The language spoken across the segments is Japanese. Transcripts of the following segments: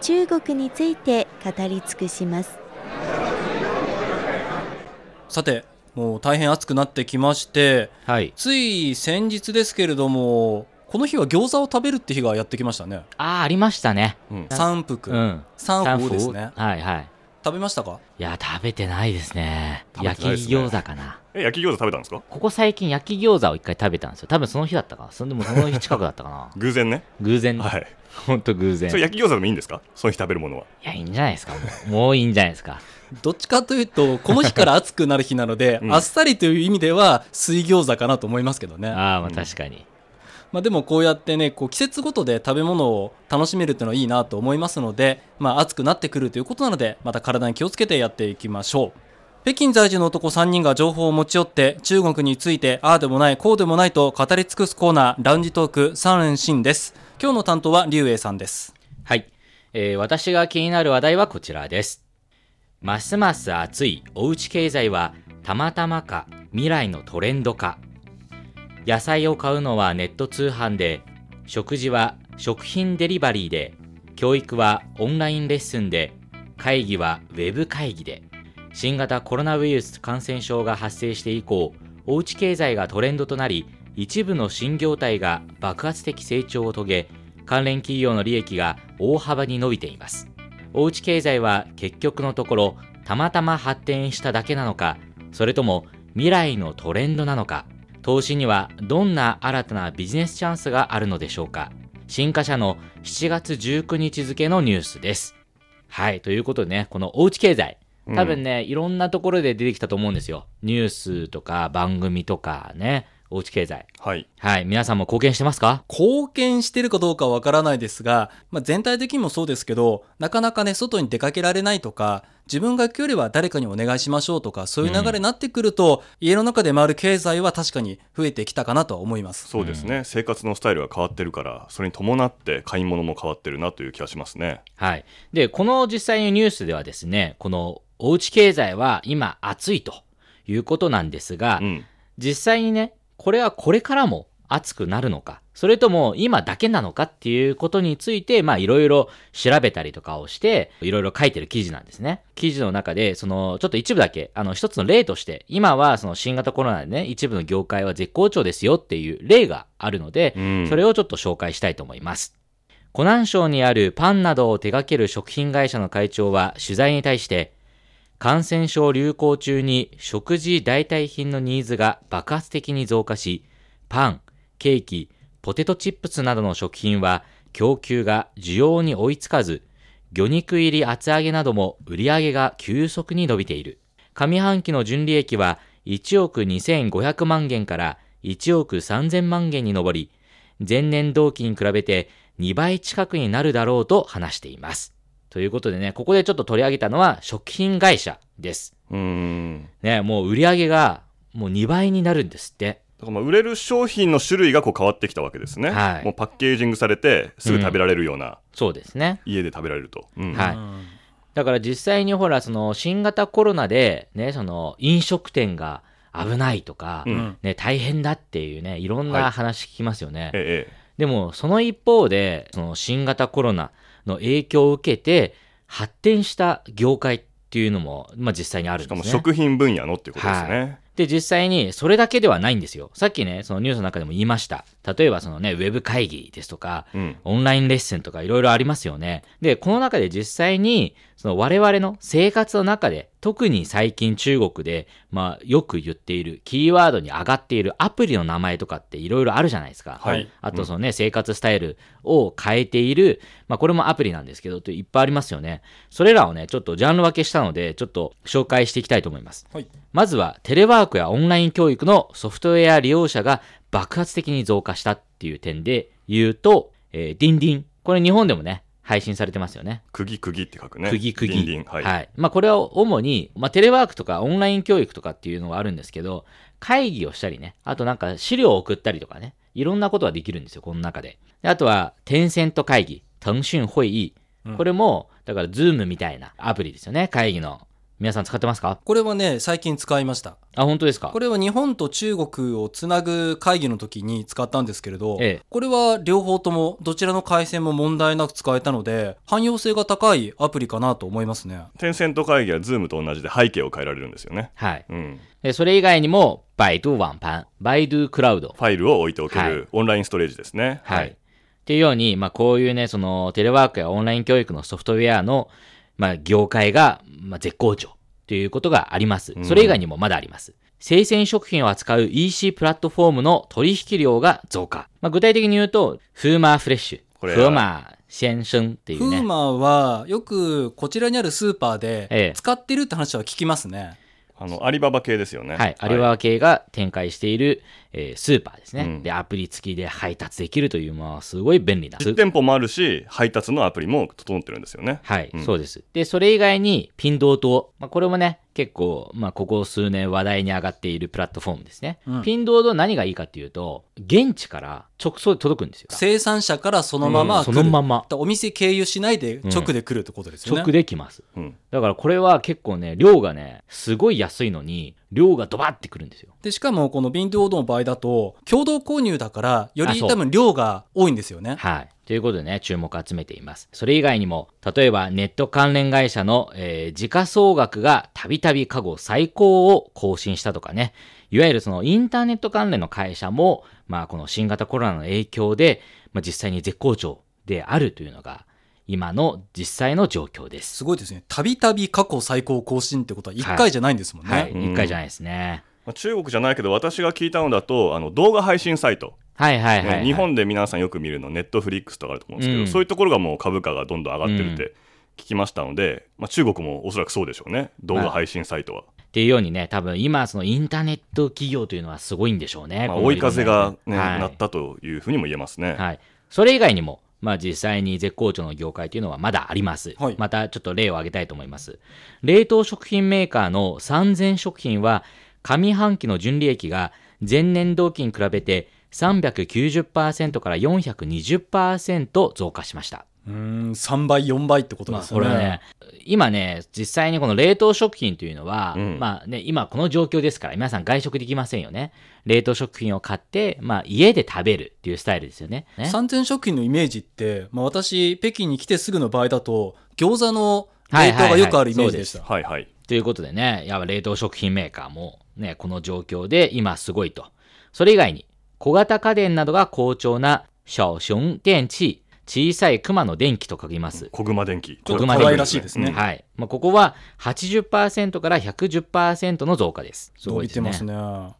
中国について語り尽くします。さてもう大変暑くなってきましてはい。つい先日ですけれどもこの日は餃子を食べるって日がやってきましたねああ、ありましたね。うん三福、うん。三三福ですねはいはい。食べましたか？いや、食べてないですね。食べ焼き餃子かな。え、焼き餃子食べたんですか？ここ最近焼き餃子を一回食べたんですよ。多分その日だったかな。そんでもその日近くだったかな。偶然ね。偶然、はい。ほんと偶然。いそれ焼き餃子でもいいんですか？その日食べるものは。や、いいんじゃないですか。もうもういいんじゃないですか。どっちかというとこの日から暑くなる日なので、うんあっさりという意味では水餃子かなと思いますけどねああ、まあ確かに。まあ、でもこうやってねこう季節ごとで食べ物を楽しめるっていうのはいいなと思いますので、まあ、暑くなってくるということなのでまた体に気をつけてやっていきましょう北京在住の男3人が情報を持ち寄って中国についてああでもないこうでもないと語り尽くすコーナーラウンジトーク3連新です今日の担当は劉英さんですはい。えー私が気になる話題はこちらです。ますます熱いおうち経済はたまたまか未来のトレンドか。野菜を買うのはネット通販で、食事は食品デリバリーで、教育はオンラインレッスンで、会議はウェブ会議で、新型コロナウイルス感染症が発生して以降、おうち経済がトレンドとなり、一部の新業態が爆発的成長を遂げ、関連企業の利益が大幅に伸びています。おうち経済は結局のところ、たまたま発展しただけなのか、それとも未来のトレンドなのか、投資にはどんな新たなビジネスチャンスがあるのでしょうか。新華社の7月19日付のニュースです。はい、ということでね、このおうち経済、多分ね、いろんなところで出てきたと思うんですよ。ニュースとか番組とかね、おうち経済。はい。はい、皆さんも貢献してますか？貢献してるかどうかわからないですが、まあ、全体的にもそうですけどなかなかね外に出かけられないとか自分が行くよりは誰かにお願いしましょうとかそういう流れになってくると、家の中で回る経済は確かに増えてきたかなとは思います。そうですね、生活のスタイルが変わってるから、それに伴って買い物も変わってるなという気がしますね。はい。で、この実際にニュースではですね、このおうち経済は今熱いということなんですが、うん。実際にね、これはこれからも熱くなるのか、それとも今だけなのかっていうことについて、まあいろいろ調べたりとかをして、いろいろ書いてる記事なんですね。記事の中で、その、ちょっと一部だけ、あの、一つの例として、今はその新型コロナでね、一部の業界は絶好調ですよっていう例があるので、うんそれをちょっと紹介したいと思います。湖南省にあるパンなどを手掛ける食品会社の会長は取材に対して、感染症流行中に食事代替品のニーズが爆発的に増加し、パン、ケーキ、ポテトチップスなどの食品は供給が需要に追いつかず、魚肉入り厚揚げなども売り上げが急速に伸びている。上半期の純利益は1億2500万元から1億3000万元に上り、前年同期に比べて2倍近くになるだろうと話しています。ということでね、ここでちょっと取り上げたのは食品会社です。うーん。ね、もう売り上げがもう2倍になるんですって。だからまあ売れる商品の種類がこう変わってきたわけですね。はいもうパッケージングされて、すぐ食べられるような、そうですね。家で食べられると。うんはいうんだから実際にほら、その新型コロナでね、その飲食店が危ないとか、うんね、大変だっていうね、いろんな話聞きますよね。えええでも、その一方で、その新型コロナの影響を受けて、発展した業界っていうのも、まあ実際にあるんですね。食品分野のっていうことですね。で、実際にそれだけではないんですよ。さっきね、そのニュースの中でも言いました。例えばそのね、ウェブ会議ですとか、うん。オンラインレッスンとかいろいろありますよね。で、この中で実際に、その我々の生活の中で、特に最近中国で、まあよく言っている、キーワードに上がっているアプリの名前とかっていろいろあるじゃないですか。はいあとそのね、生活スタイルを変えている、まあこれもアプリなんですけど、っていっぱいありますよね。それらをね、ちょっとジャンル分けしたので、ちょっと紹介していきたいと思います。はいまずは、テレワークやオンライン教育のソフトウェア利用者が爆発的に増加したっていう点で言うと、えー、ディンディン。これ日本でもね、配信されてますよね。釘釘って書くね。釘釘。リンリンはい。まあこれは主に、まあテレワークとかオンライン教育とかっていうのがあるんですけど、会議をしたりね、あとなんか資料を送ったりとかね、いろんなことができるんですよ、この中で。であとは、テンセント会議、騰讯会議。これも、だから、 Zoom みたいなアプリですよね、会議の。皆さん使ってますか？これはね、最近使いました。あ、本当ですか？これは日本と中国をつなぐ会議の時に使ったんですけれど、ええこれは両方ともどちらの回線も問題なく使えたので、汎用性が高いアプリかなと思いますね。テンセント会議は Zoom と同じで背景を変えられるんですよね。はい。うん。で、それ以外にも、バイドゥワンパン、バイドゥクラウド。ファイルを置いておけはいるオンラインストレージですね。はい。っていうように、まあ、こういうね、その、テレワークやオンライン教育のソフトウェアの、まあ、業界が、まあ、絶好調ということがあります。それ以外にもまだあります。生鮮食品を扱う EC プラットフォームの取引量が増加。まあ、具体的に言うと、フーマーフレッシュ、これフーマー先生っていうね。フーマーはよくこちらにあるスーパーでええ使ってるって話は聞きますね。あの、アリババ系ですよね。はい。アリババ系が展開している、えースーパーですね、うんで、アプリ付きで配達できるという、まあ、すごい便利な。実店舗もあるし、配達のアプリも整ってるんですよね。はい、うんそうです。で、それ以外に、ピンドート。まあ、これもね、結構、まあ、ここ数年話題に上がっているプラットフォームですね。うんピンドート何がいいかっていうと、現地から直送で届くんですよ。生産者からそのまま来る、そのまま。お店経由しないで直で来るってことですよね。直で来ます。うん。だからこれは結構ね、量がね、すごい安いのに、量がドバってくるんですよ。でしかもこのビンドードの場合だと共同購入だからより多分量が多いんですよね。はい。ということでね、注目を集めています。それ以外にも、例えばネット関連会社の、えー時価総額がたびたび過去最高を更新したとかね、いわゆるそのインターネット関連の会社も、まあこの新型コロナの影響で、まあ実際に絶好調であるというのが、今の実際の状況です。すごいですね。たびたび過去最高更新ってことは1回じゃないんですもんね。はい。うん一回じゃないですね。まあ中国じゃないけど、私が聞いたのだと、あの、動画配信サイト。はいはいはい、はいね日本で皆さんよく見るの、ネットフリックスとかあると思うんですけど、うんそういうところがもう株価がどんどん上がってるって聞きましたので、まあ、中国もおそらくそうでしょうね。動画配信サイトは。っていうようにね、多分今、そのインターネット企業というのはすごいんでしょうね。まあ、追い風が、ねはいなったというふうにも言えますね。はい。それ以外にも、まあ実際に絶好調の業界というのはまだあります。はいまたちょっと例を挙げたいと思います。冷凍食品メーカーの三千食品は、上半期の純利益が前年同期に比べて390%から420%増加しました。うーん、3倍、4倍ってことまあ、ですよね。これはね、今ね、実際にこの冷凍食品というのは、うんまあね、今この状況ですから、皆さん外食できませんよね。冷凍食品を買って、まあ家で食べるっていうスタイルですよね。ね三千食品のイメージって、まあ、私、北京に来てすぐの場合だと、餃子の冷凍がよくあるイメージでした。はいはい。ということでね、やっぱ冷凍食品メーカーもね、この状況で今すごいと。それ以外に、小型家電などが好調な小熊電器、小さい熊の電気と書きます。小熊電気。小熊可愛らしいですね。うんはい。まあ、ここは80%から110%の増加です。す伸ごいですね。びてますね。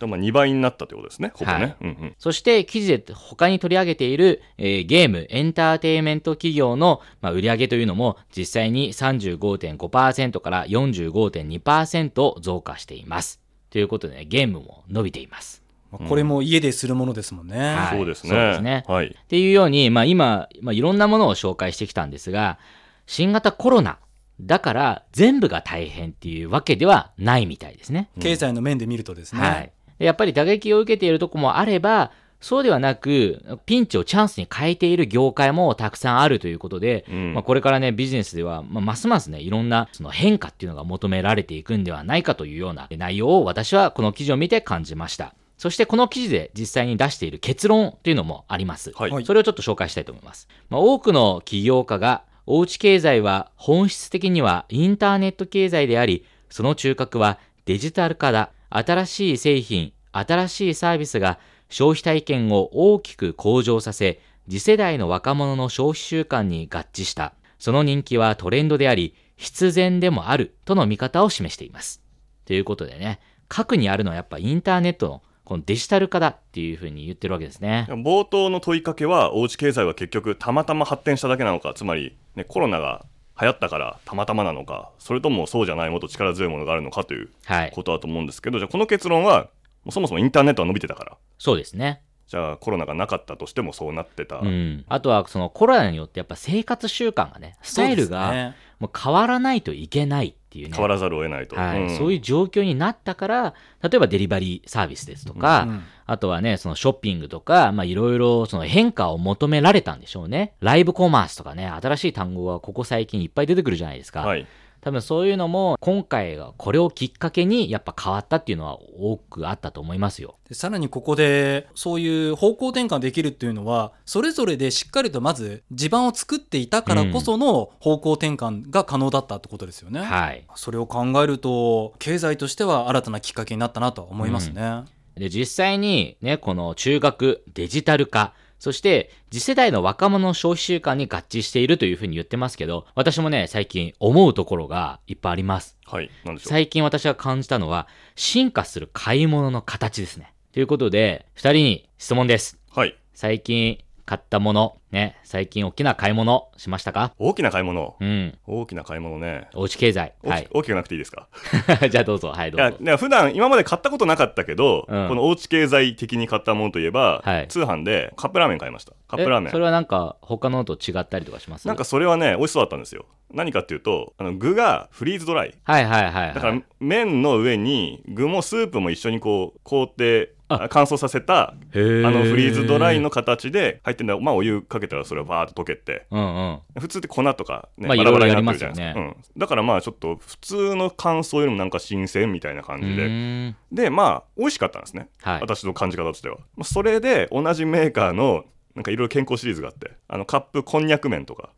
でまあ2倍になったということですね。ほぼね。はいうんうんそして記事で他に取り上げている、えーゲーム、エンターテインメント企業の、まあ、売上というのも実際に35.5%から45.2%増加しています。ということでね、ゲームも伸びています。まあこれも家でするものですもんね。はいそうですね。そうですねはい。っていうように、まあ今、まあいろんなものを紹介してきたんですが、新型コロナだから全部が大変っていうわけではないみたいですね。経済の面で見るとですね。はい。でやっぱり打撃を受けているとこもあれば、そうではなく、ピンチをチャンスに変えている業界もたくさんあるということで、うんまあ、これからね、ビジネスでは、まあ、ますますね、いろんなその変化っていうのが求められていくんではないかというような内容を私はこの記事を見て感じました。そしてこの記事で実際に出している結論というのもあります。はいはいそれをちょっと紹介したいと思います。まあ、多くの起業家が、おうち経済は本質的にはインターネット経済であり、その中核はデジタル化だ。新しい製品、新しいサービスが消費体験を大きく向上させ、次世代の若者の消費習慣に合致した。その人気はトレンドであり、必然でもあるとの見方を示しています。ということでね、核にあるのはやっぱインターネットのこのデジタル化だっていうふうに言ってるわけですね。冒頭の問いかけは、おうち経済は結局たまたま発展しただけなのか、つまり、ね、コロナが流行ったからたまたまなのか、それともそうじゃないもっと力強いものがあるのかというはい。ことだと思うんですけど、じゃあこの結論は、もうそもそもインターネットは伸びてたから、そうですね。じゃあコロナがなかったとしてもそうなってた、うん、あとはそのコロナによってやっぱ生活習慣がねスタイルがもう変わらないといけないっていうね。変わらざるを得ないと、はい。ん。そういう状況になったから例えばデリバリーサービスですとか、うん。あとはねそのショッピングとかまあいろいろその変化を求められたんでしょうね。ライブコマースとかね新しい単語がここ最近いっぱい出てくるじゃないですか、はい多分そういうのも今回がこれをきっかけにやっぱ変わったっていうのは多くあったと思いますよでさらにここでそういう方向転換できるっていうのはそれぞれでしっかりとまず地盤を作っていたからこその方向転換が可能だったってことですよね。はいそれを考えると経済としては新たなきっかけになったなとは思いますね。で、実際にね、この中学、デジタル化、そして次世代の若者の消費習慣に合致しているというふうに言ってますけど、私もね、最近思うところがいっぱいあります。はいなんでしょう？最近私が感じたのは、進化する買い物の形ですね。ということで、二人に質問です。はい最近買ったもの、ね、最近大きな買い物しましたか？大きな買い物？うん。大きな買い物ね。おうち経済。大き,、はい。大きくなくていいですか？じゃあどうぞ。はい、どうぞ。いや普段今まで買ったことなかったけど、うん。このおうち経済的に買ったものといえば、はい。通販でカップラーメン買いました。カップラーメン。えそれはなんか他のと違ったりとかします？なんかそれはね美味しそうだったんですよ。何かっていうとあの具がフリーズドライ。はいはいはい、はい。だから麺の上に具もスープも一緒にこう凍ってあ。乾燥させたへー。あのフリーズドライの形で入ってんだ。まあお湯かけたらそれはバーッと溶けて。うんうん。普通って粉とか、ねまあバラバラになってるじゃないですか、うん、だからまあちょっと普通の乾燥よりもなんか新鮮みたいな感じうででまあ美味しかったんですね、はい。私の感じ方としては。まあそれで同じメーカーのなんかいろいろ健康シリーズがあってあのカップこんにゃく麺とか。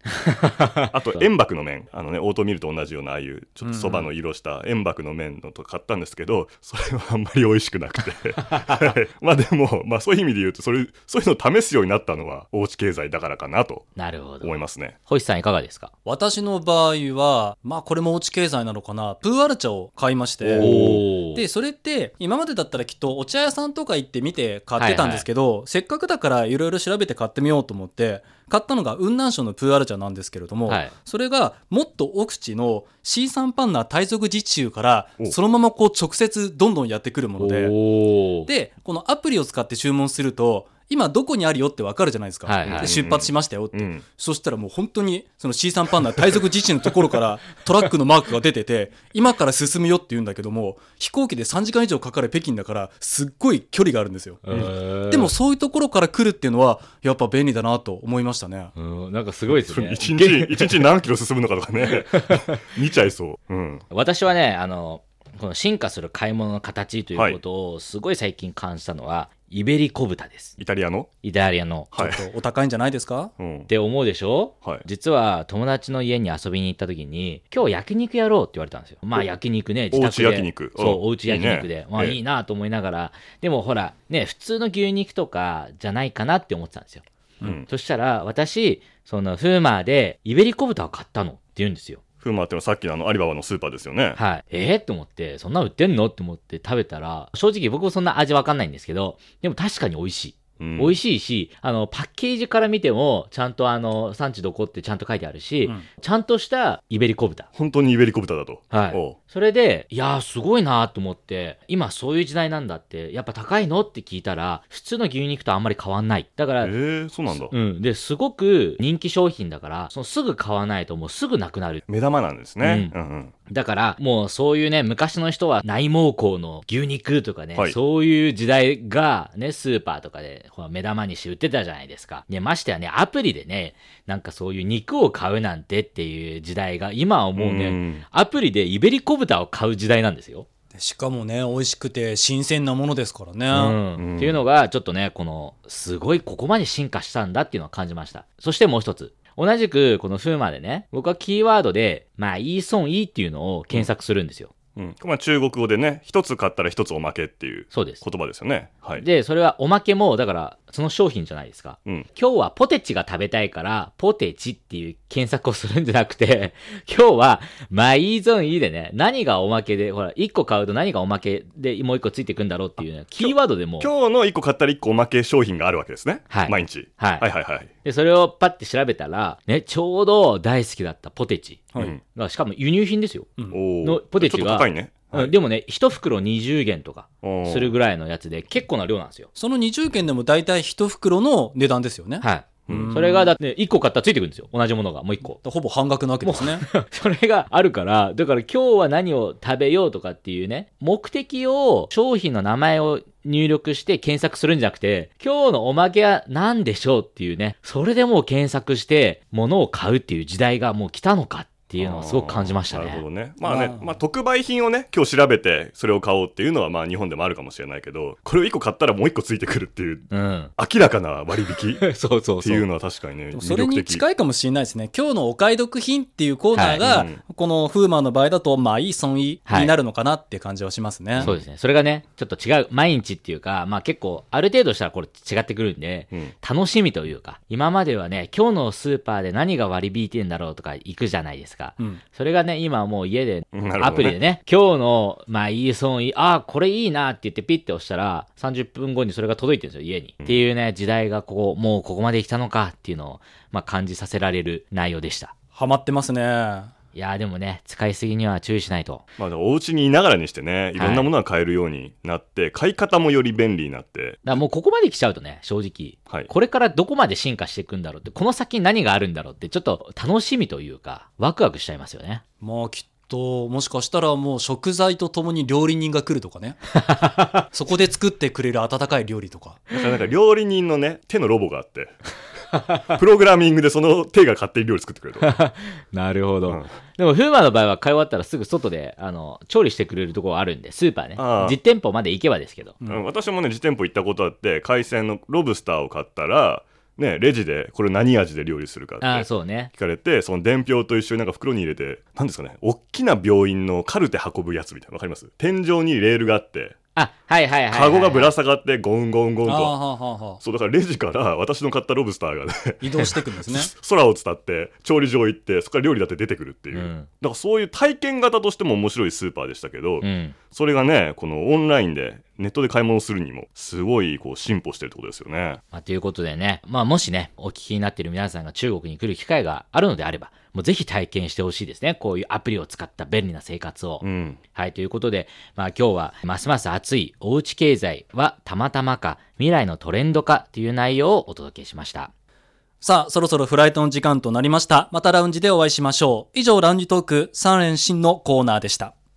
あと塩爆の麺。あのねオートミールと同じようなああいうちょっとそばの色した塩爆の麺のと買ったんですけどそれはあんまり美味しくなくて。はい。まあでも、まあ、そういう意味で言うとそれそういうのを試すようになったのはおうち経済だからかなとなるほど。思い。ますね。星さんいかがですか？私の場合はまあこれもおうち経済なのかな。プーアル茶を買いまして。おでそれって今までだったらきっとお茶屋さんとか行って見て買ってたんですけど、せっかくだからいろいろ調べて買ってみようと思って買ったのが雲南省のプーアル茶なんですけれども、はい。それがもっと奥地の C サンパンナ大族自治州からお。そのままこう直接どんどんやってくるもので。でこのアプリを使って注文すると今どこにあるよってわかるじゃないですか、はいはい。で出発しましたよって、うん。そしたらもう本当にその C サンパンナ大族自治のところから トラックのマークが出てて今から進むよって言うんだけども飛行機で3時間以上かかる北京だからすっごい距離があるんですよ、でもそういうところから来るっていうのはやっぱ便利だなと思いましたね。うん。なんかすごいですね。一日一日何キロ進むのかとかね。見ちゃいそう、うん、私はね、あの、この進化する買い物の形ということをすごい最近感じたのは、イベリコ豚です。イタリアの？イタリアの。はい。ちょっとお高いんじゃないですか？うん。って思うでしょ？はい。実は友達の家に遊びに行った時に今日焼肉やろうって言われたんですよ。まあ焼肉ね自宅で。おうち焼肉そううんおうち焼肉で。いいねまあええ。いいなと思いながら。でもほらね普通の牛肉とかじゃないかなって思ってたんですよ。うん。そしたら私そのフーマーでイベリコ豚を買ったのって言うんですよフーマーってのはさっきのあのアリババのスーパーですよね。はい。えー、って思って、そんな売ってんの？って思って食べたら、正直僕もそんな味わかんないんですけど、でも確かに美味しい。うん美味しいし、あの、パッケージから見ても、ちゃんとあの、産地どこってちゃんと書いてあるし、うんちゃんとしたイベリコ豚。本当にイベリコ豚だと。はいそれで、いやーすごいなーと思って、今そういう時代なんだって、やっぱ高いのって聞いたら、普通の牛肉とあんまり変わんない。だから、えー、そうなんだ。うん。で、すごく人気商品だから、そのすぐ買わないともうすぐなくなる。目玉なんですね。ううんうんだから、もうそういうね、昔の人は内蒙古の牛肉とかね、はいそういう時代がね、スーパーとかでほら目玉にして売ってたじゃないですか。ね、ましてやね、アプリでね、なんかそういう肉を買うなんてっていう時代が、今はもうね、うんアプリでイベリコ豚を買う時代なんですよ。でしかもね美味しくて新鮮なものですからね、うんうんっていうのが、ちょっとね、この、すごいここまで進化したんだっていうのを感じました。そしてもう一つ。同じく、このフーマでね、僕はキーワードで、まあ、イーソンイーっていうのを検索するんですよ。うんまあ、中国語でね、一つ買ったら一つおまけっていうそうです。言葉ですよね。はい。で、それはおまけも、だから、その商品じゃないですか。うん。今日はポテチが食べたいから、ポテチっていう検索をするんじゃなくて、今日は、まあ、いいぞんいいでね、何がおまけで、ほら、1個買うと何がおまけでもう1個ついてくんだろうっていうね、キーワードでもう、今日の一個買ったら一個おまけ商品があるわけですね。はい毎日。はいはいはいはい。で、それをパッて調べたら、ね、ちょうど大好きだったポテチはいしかも輸入品ですよ。おーのポテチがちょっと高いね。はいうんでもね、1袋20元とかするぐらいのやつで結構な量なんですよ。その20件でも大体1袋の値段ですよね。はい。うんそれがだって1個買ったらついてくるんですよ。同じものがもう1個。ほぼ半額なわけですね。それがあるから、だから今日は何を食べようとかっていうね、目的を商品の名前を入力して検索するんじゃなくて、今日のおまけは何でしょうっていうね、それでもう検索して物を買うっていう時代がもう来たのかっていうのをすごく感じましたなるほどね。ね。まあねあ、ーまあ特売品をね、今日調べてそれを買おうっていうのはまあ日本でもあるかもしれないけど、これを1個買ったらもう1個ついてくるっていう、うん。明らかな割引 っそうそうそう。ていうのは確かにね、それに魅力的。近いかもしれないですね。今日のお買い得品っていうコーナーが、はいうんこのフーマーの場合だと、まあいい損益になるのかなっていう感じはしますね。そうですね。それがね、ちょっと違う、毎日っていうか、まあ結構、ある程度したらこれ違ってくるんで、うん楽しみというか、今まではね、今日のスーパーで何が割り引いてんだろうとか行くじゃないですか。うんそれがね、今はもう家で、ねアプリでね、今日の、まあいい損いい、ああ、これいいなって言ってピッて押したら、30分後にそれが届いてるんですよ、家に。っていうね、時代がここ、もうここまで来たのかっていうのを、まあ感じさせられる内容でした。ハマってますね。いやーでもね、使いすぎには注意しないと。まあ、でもお家にいながらにしてね、いろんなものが買えるようになって、買い方もより便利になって、だからもうここまで来ちゃうとね、正直、はいこれからどこまで進化していくんだろうって、この先に何があるんだろうって、ちょっと楽しみというか、ワクワクしちゃいますよね。まあきっと、もしかしたらもう食材とともに料理人が来るとかね。そこで作ってくれる温かい料理とか。なんか料理人のね、手のロボがあって、プログラミングでその手が勝手に料理作ってくれると。なるほど。うんでも、フーマの場合は買い終わったらすぐ外で、あの、調理してくれるところあるんで、スーパーねああ。実店舗まで行けばですけど。うん私もね、実店舗行ったことあって、海鮮のロブスターを買ったら、ね、レジでこれ何味で料理するかってああ、そうね。聞かれて、その伝票と一緒になんか袋に入れて、なんですかね、大きな病院のカルテ運ぶやつみたいな、わかります？天井にレールがあって、あ、はいはいはいはい、カゴがぶら下がってゴンゴンゴンと。そう、だからレジから私の買ったロブスターがね、移動していくんですね。空を伝って調理場行ってそこから料理だって出てくるっていう、うんだからそういう体験型としても面白いスーパーでしたけど、うん。それがねこのオンラインでネットで買い物するにもすごいこう進歩してるってことですよねまあ、ということでね、まあ、もしね、お聞きになっている皆さんが中国に来る機会があるのであれば、もうぜひ体験してほしいですね。こういうアプリを使った便利な生活を。うんはい、ということで、まあ今日は、ますます熱いおうち経済はたまたまか、未来のトレンドかという内容をお届けしました。さあ、そろそろフライトの時間となりました。またラウンジでお会いしましょう。以上、ラウンジトーク3連新のコーナーでした。